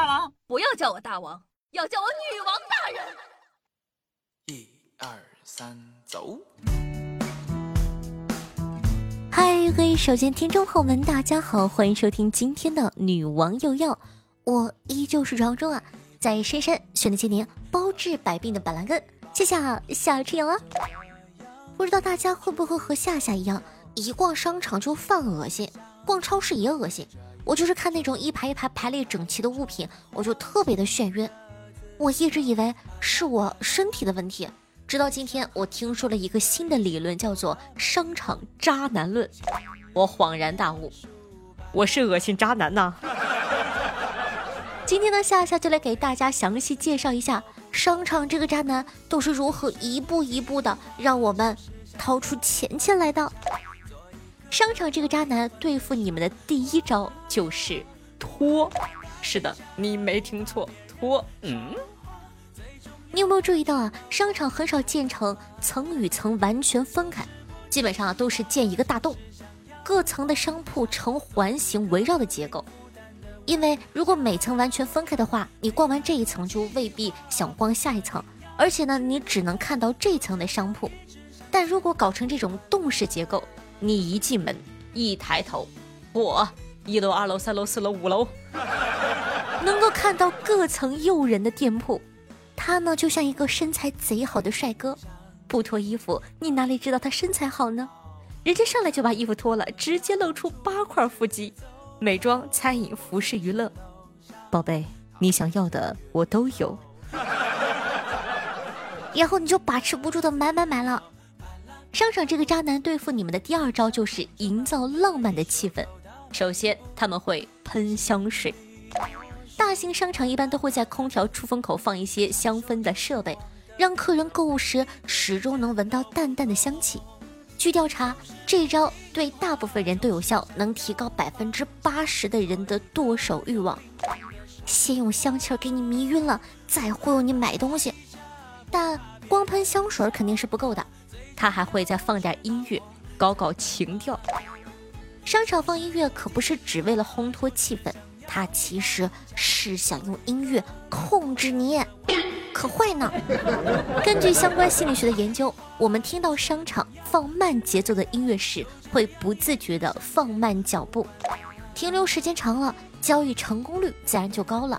大王，不要叫我大王，要叫我女王大人。一二三，走！嗨，各位首先听众朋友们，大家好，欢迎收听今天的女王又要，我依旧是庄中啊，在深山选了千年包治百病的板蓝根，谢谢夏春阳啊。不知道大家会不会和夏夏一样，一逛商场就犯恶心，逛超市也恶心。我就是看那种一排一排排列整齐的物品，我就特别的眩晕。我一直以为是我身体的问题，直到今天我听说了一个新的理论，叫做“商场渣男论”，我恍然大悟，我是恶心渣男呐。今天呢，夏夏就来给大家详细介绍一下商场这个渣男都是如何一步一步的让我们掏出钱钱来的。商场这个渣男对付你们的第一招就是拖，是的，你没听错，拖。嗯，你有没有注意到啊？商场很少建成层与层完全分开，基本上都是建一个大洞，各层的商铺呈环形围绕的结构。因为如果每层完全分开的话，你逛完这一层就未必想逛下一层，而且呢，你只能看到这层的商铺。但如果搞成这种洞式结构，你一进门，一抬头，我一楼、二楼、三楼、四楼、五楼，能够看到各层诱人的店铺。他呢，就像一个身材贼好的帅哥，不脱衣服，你哪里知道他身材好呢？人家上来就把衣服脱了，直接露出八块腹肌。美妆、餐饮、服饰、娱乐，宝贝，你想要的我都有。然后你就把持不住的买买买了。商场这个渣男对付你们的第二招就是营造浪漫的气氛。首先，他们会喷香水。大型商场一般都会在空调出风口放一些香氛的设备，让客人购物时始终能闻到淡淡的香气。据调查，这招对大部分人都有效，能提高百分之八十的人的剁手欲望。先用香气给你迷晕了，再忽悠你买东西。但光喷香水肯定是不够的。他还会再放点音乐，搞搞情调。商场放音乐可不是只为了烘托气氛，他其实是想用音乐控制你，可坏呢。根据相关心理学的研究，我们听到商场放慢节奏的音乐时，会不自觉地放慢脚步，停留时间长了，交易成功率自然就高了。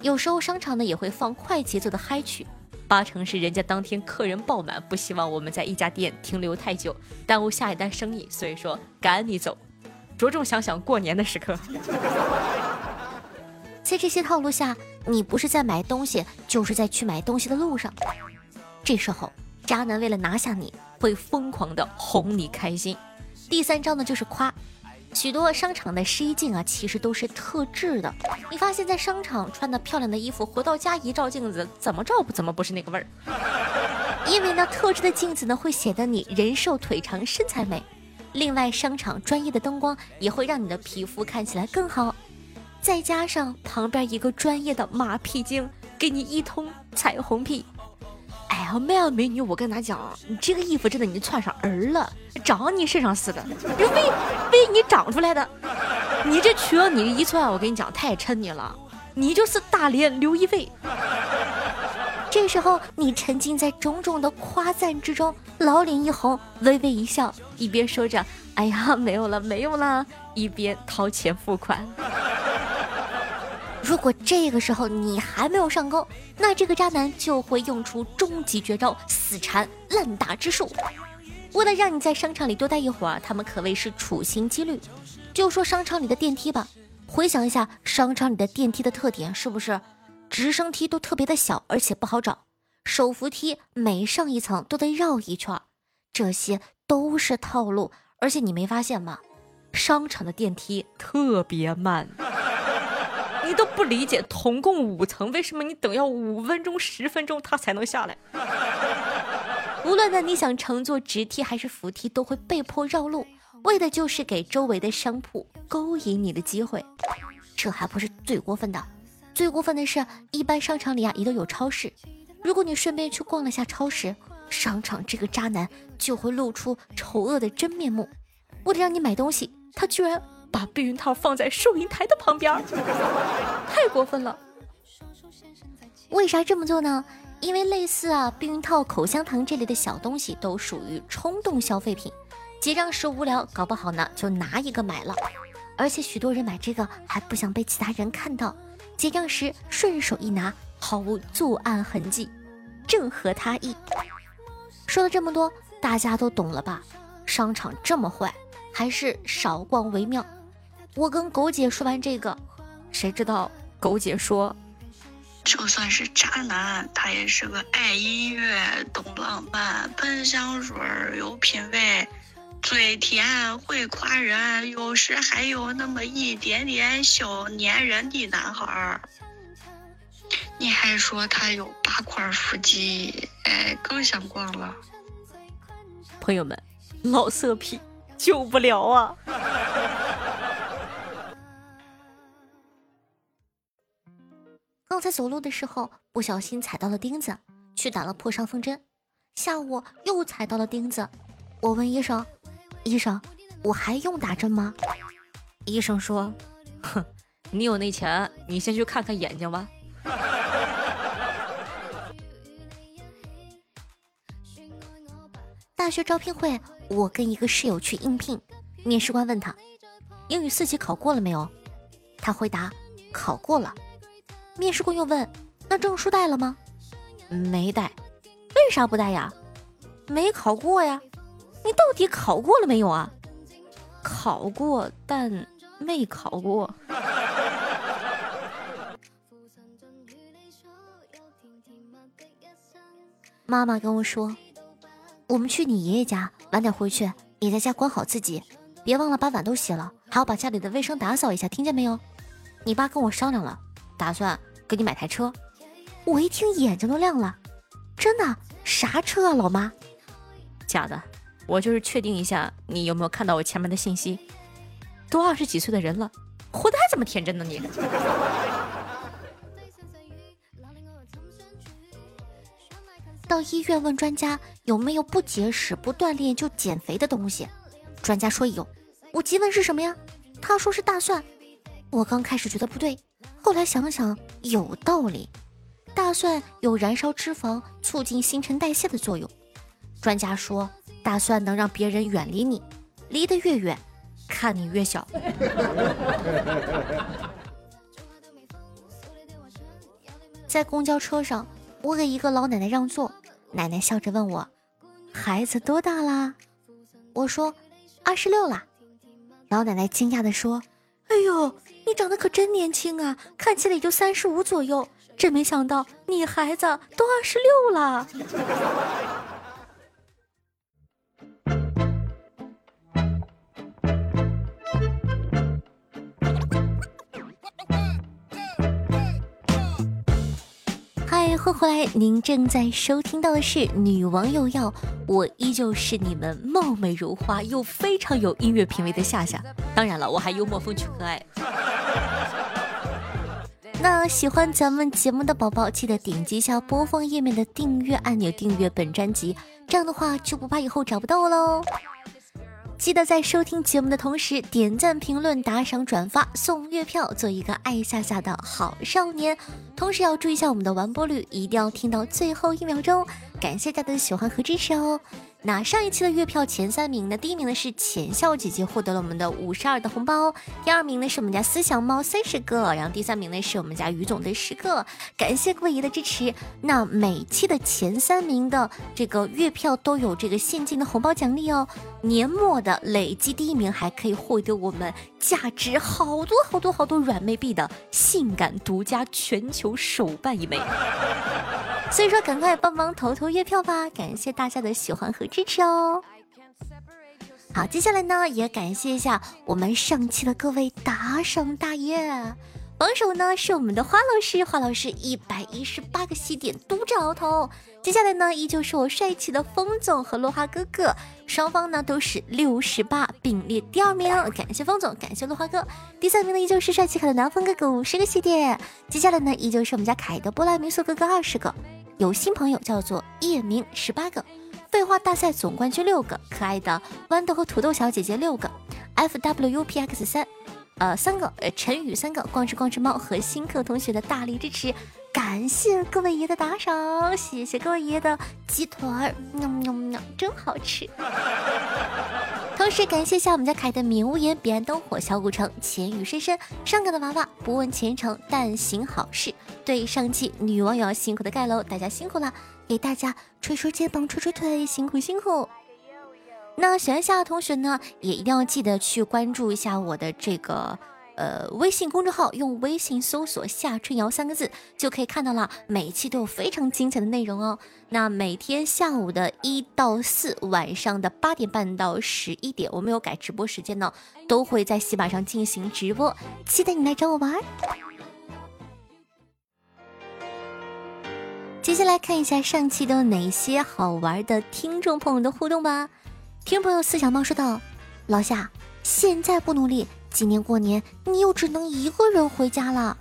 有时候商场呢也会放快节奏的嗨曲。八成是人家当天客人爆满，不希望我们在一家店停留太久，耽误下一单生意，所以说赶你走。着重想想过年的时刻。在这些套路下，你不是在买东西，就是在去买东西的路上。这时候，渣男为了拿下你，会疯狂的哄你开心。第三招呢，就是夸。许多商场的试衣镜啊，其实都是特制的。你发现，在商场穿的漂亮的衣服，回到家一照镜子，怎么照不怎么不是那个味儿。因为呢，特制的镜子呢，会显得你人瘦腿长，身材美。另外，商场专业的灯光也会让你的皮肤看起来更好。再加上旁边一个专业的马屁精，给你一通彩虹屁。哎呀，美啊美女，我跟他讲，你这个衣服真的你穿上儿了，长你身上似的，这为为你长出来的。你这缺你一穿，我跟你讲太衬你了，你就是大连刘亦菲。这时候你沉浸在种种的夸赞之中，老脸一红，微微一笑，一边说着“哎呀没有了没有了”，一边掏钱付款。如果这个时候你还没有上钩，那这个渣男就会用出终极绝招——死缠烂打之术。为了让你在商场里多待一会儿，他们可谓是处心积虑。就说商场里的电梯吧，回想一下商场里的电梯的特点，是不是直升梯都特别的小，而且不好找；手扶梯每上一层都得绕一圈，这些都是套路。而且你没发现吗？商场的电梯特别慢。你都不理解，同共五层，为什么你等要五分钟、十分钟，他才能下来？无论呢，你想乘坐直梯还是扶梯，都会被迫绕路，为的就是给周围的商铺勾引你的机会。这还不是最过分的，最过分的是，一般商场里啊也都有超市，如果你顺便去逛了下超市，商场这个渣男就会露出丑恶的真面目，为了让你买东西，他居然。把避孕套放在收银台的旁边，太过分了！为啥这么做呢？因为类似啊避孕套、口香糖这类的小东西都属于冲动消费品，结账时无聊，搞不好呢就拿一个买了。而且许多人买这个还不想被其他人看到，结账时顺手一拿，毫无作案痕迹，正合他意。说了这么多，大家都懂了吧？商场这么坏，还是少逛为妙。我跟狗姐说完这个，谁知道狗姐说。就算是渣男，他也是个爱音乐、懂浪漫、喷香水、有品味、嘴甜、会夸人，有时还有那么一点点小粘人的男孩儿。你还说他有八块腹肌，哎，更想逛了。朋友们，老色批救不了啊！刚才走路的时候不小心踩到了钉子，去打了破伤风针。下午又踩到了钉子，我问医生：“医生，我还用打针吗？”医生说：“哼，你有那钱，你先去看看眼睛吧。”大学招聘会，我跟一个室友去应聘，面试官问他：“英语四级考过了没有？”他回答：“考过了。”面试官又问：“那证书带了吗？”“没带。”“为啥不带呀？”“没考过呀。”“你到底考过了没有啊？”“考过，但没考过。”妈妈跟我说：“我们去你爷爷家，晚点回去，你在家管好自己，别忘了把碗都洗了，还要把家里的卫生打扫一下，听见没有？”你爸跟我商量了。打算给你买台车，我一听眼睛都亮了，真的？啥车啊，老妈？假的，我就是确定一下你有没有看到我前面的信息。都二十几岁的人了，活得还这么天真呢你？到医院问专家有没有不节食、不锻炼就减肥的东西，专家说有。我急问是什么呀？他说是大蒜。我刚开始觉得不对。后来想想有道理，大蒜有燃烧脂肪、促进新陈代谢的作用。专家说，大蒜能让别人远离你，离得越远，看你越小。在公交车上，我给一个老奶奶让座，奶奶笑着问我：“孩子多大啦？”我说：“二十六啦。”老奶奶惊讶地说：“哎呦！”你长得可真年轻啊，看起来也就三十五左右，真没想到你孩子都二十六了。欢迎回来！您正在收听到的是《女王有药》，我依旧是你们貌美如花又非常有音乐品味的夏夏。当然了，我还幽默风趣可爱。那喜欢咱们节目的宝宝，记得点击一下播放页面的订阅按钮，订阅本专辑，这样的话就不怕以后找不到我喽。记得在收听节目的同时，点赞、评论、打赏、转发，送月票，做一个爱夏夏的好少年。同时要注意一下我们的完播率，一定要听到最后一秒钟。感谢大家的喜欢和支持哦。那上一期的月票前三名呢？第一名呢是浅笑姐姐，获得了我们的五十二的红包。第二名呢是我们家思想猫三十个，然后第三名呢是我们家于总的十个。感谢各位爷的支持。那每期的前三名的这个月票都有这个现金的红包奖励哦。年末的累计第一名还可以获得我们价值好多好多好多软妹币的性感独家全球手办一枚。所以说，赶快帮忙投投月票吧！感谢大家的喜欢和支持哦。好，接下来呢，也感谢一下我们上期的各位打赏大爷。榜首呢是我们的花老师，花老师一百一十八个喜点独占鳌头。接下来呢，依旧是我帅气的风总和落花哥哥，双方呢都是六十八，并列第二名。感谢风总，感谢落花哥。第三名呢依旧是帅气可爱的南风哥哥五十个喜点。接下来呢，依旧是我们家凯的波兰民宿哥哥二十个。有新朋友叫做夜明十八个。废话大赛总冠军六个。可爱的豌豆和土豆小姐姐六个。F W U P X 三。呃三个呃陈宇三个光吃光吃猫和新客同学的大力支持，感谢各位爷的打赏，谢谢各位爷的鸡腿儿，喵喵喵，真好吃。同时感谢一下我们家凯的名无言、彼岸灯火、小古城、浅雨深深、上岗的娃娃、不问前程但行好事。对上期女网友辛苦的盖楼，大家辛苦了，给大家捶捶肩膀、捶捶腿，辛苦辛苦。那喜欢夏的同学呢，也一定要记得去关注一下我的这个。呃，微信公众号用微信搜索“夏春瑶”三个字就可以看到了，每一期都有非常精彩的内容哦。那每天下午的一到四，晚上的八点半到十一点，我们有改直播时间呢，都会在喜马上进行直播，期待你来找我玩。接下来看一下上期都有哪些好玩的听众朋友的互动吧。听众朋友四小猫说道：“老夏，现在不努力。”今年过年，你又只能一个人回家了。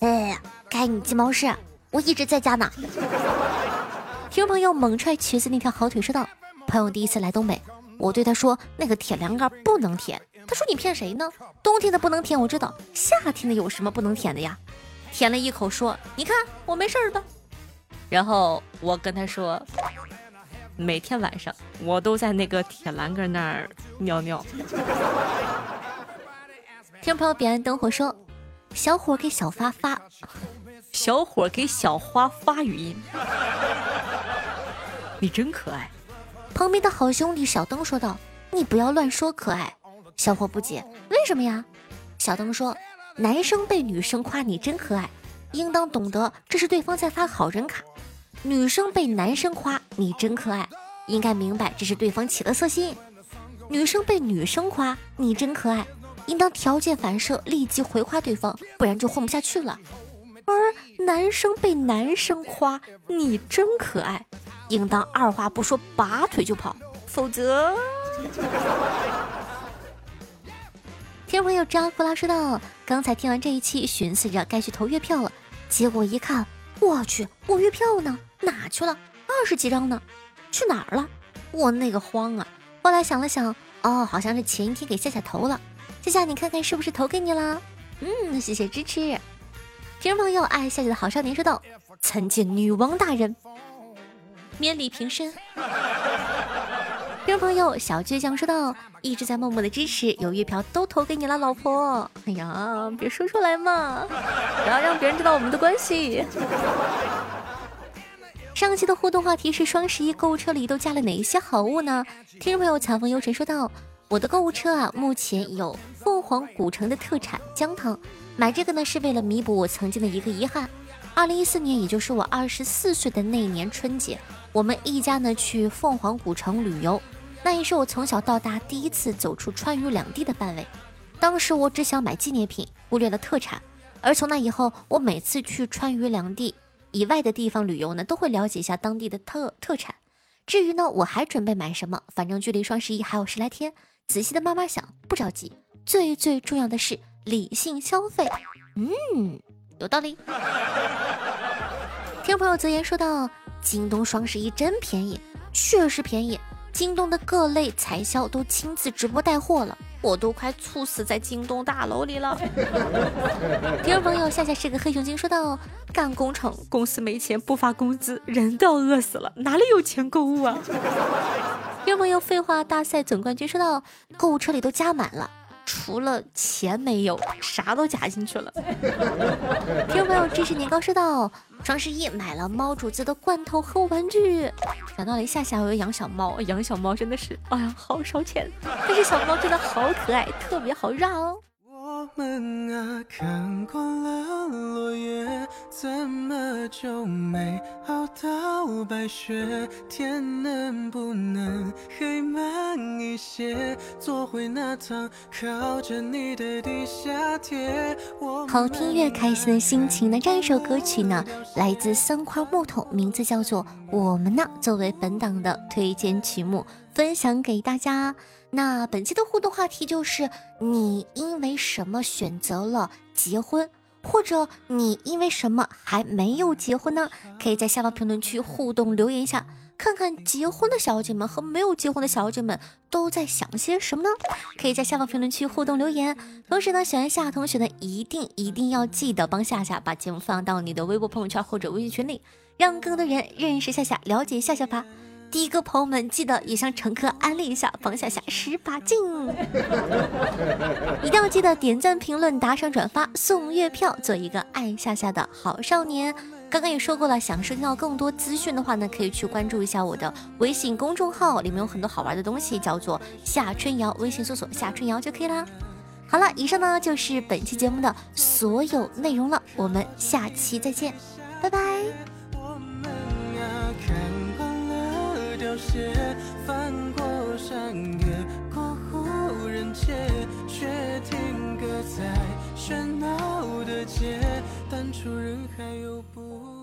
哎，该你鸡毛事，我一直在家呢。听朋友猛踹瘸子那条好腿说道：“朋友第一次来东北，我对他说那个铁栏杆不能舔。他说你骗谁呢？冬天的不能舔，我知道。夏天的有什么不能舔的呀？舔了一口说：你看我没事吧？然后我跟他说，每天晚上我都在那个铁栏杆那儿尿尿。听朋友彼岸灯火说，小伙给小发发，小伙给小花发语音，你真可爱。旁边的好兄弟小灯说道：“你不要乱说可爱。”小伙不解，为什么呀？小灯说：“男生被女生夸你真可爱，应当懂得这是对方在发好人卡；女生被男生夸你真可爱，应该明白这是对方起了色心；女生被女生夸你真可爱。”应当条件反射，立即回夸对方，不然就混不下去了。而男生被男生夸你真可爱，应当二话不说拔腿就跑，否则。听众朋友张弗拉说道：“刚才听完这一期，寻思着该去投月票了，结果一看，我去，我月票呢？哪去了？二十几张呢？去哪儿了？我那个慌啊！后来想了想，哦，好像是前一天给夏夏投了。”夏夏，你看看是不是投给你了？嗯，谢谢支持。听众朋友，爱夏夏的好少年说道：“参见女王大人，免礼平身。”听众朋友，小倔强说道：“一直在默默的支持，有月票都投给你了，老婆。”哎呀，别说出来嘛，不要让别人知道我们的关系。上期的互动话题是双十一购物车里都加了哪一些好物呢？听众朋友，强风幽沉说道：“我的购物车啊，目前有。”凤凰古城的特产姜糖，买这个呢是为了弥补我曾经的一个遗憾。二零一四年，也就是我二十四岁的那一年春节，我们一家呢去凤凰古城旅游，那也是我从小到大第一次走出川渝两地的范围。当时我只想买纪念品，忽略了特产。而从那以后，我每次去川渝两地以外的地方旅游呢，都会了解一下当地的特特产。至于呢，我还准备买什么，反正距离双十一还有十来天，仔细的慢慢想，不着急。最最重要的是理性消费，嗯，有道理。听朋友泽言说到，京东双十一真便宜，确实便宜。京东的各类财销都亲自直播带货了，我都快猝死在京东大楼里了。听众朋友夏夏是个黑熊精说道，干工程公司没钱不发工资，人都要饿死了，哪里有钱购物啊？听众朋友废话大赛总冠军说到，购物车里都加满了。除了钱没有，啥都加进去了。听众朋友，这是年糕说到：双十一买了猫主子的罐头和玩具。想到了一下下我要养小猫，养小猫真的是，哎呀，好烧钱。但是小猫真的好可爱，特别好让。我们啊，看惯了落叶，怎么就没熬到白雪？天能不能黑慢一些，坐回那趟靠着你的地下铁？好听越开心的心情呢？这样一首歌曲呢，来自三块木头，名字叫做《我们呢》，作为本档的推荐曲目，分享给大家。那本期的互动话题就是：你因为什么选择了结婚？或者你因为什么还没有结婚呢？可以在下方评论区互动留言一下，看看结婚的小姐们和没有结婚的小姐们都在想些什么呢？可以在下方评论区互动留言。同时呢，喜欢夏同学的一定一定要记得帮夏夏把节目放到你的微博朋友圈或者微信群里，让更多人认识夏夏，了解夏夏吧。第一个朋友们记得也向乘客安利一下，帮夏夏十把劲，一定要记得点赞、评论、打赏、转发、送月票，做一个爱夏夏的好少年。刚刚也说过了，想收听到更多资讯的话呢，可以去关注一下我的微信公众号，里面有很多好玩的东西，叫做夏春瑶，微信搜索夏春瑶就可以啦。好了，以上呢就是本期节目的所有内容了，我们下期再见，拜拜。些翻过山越过户人街，却停格在喧闹的街，淡出人海又不。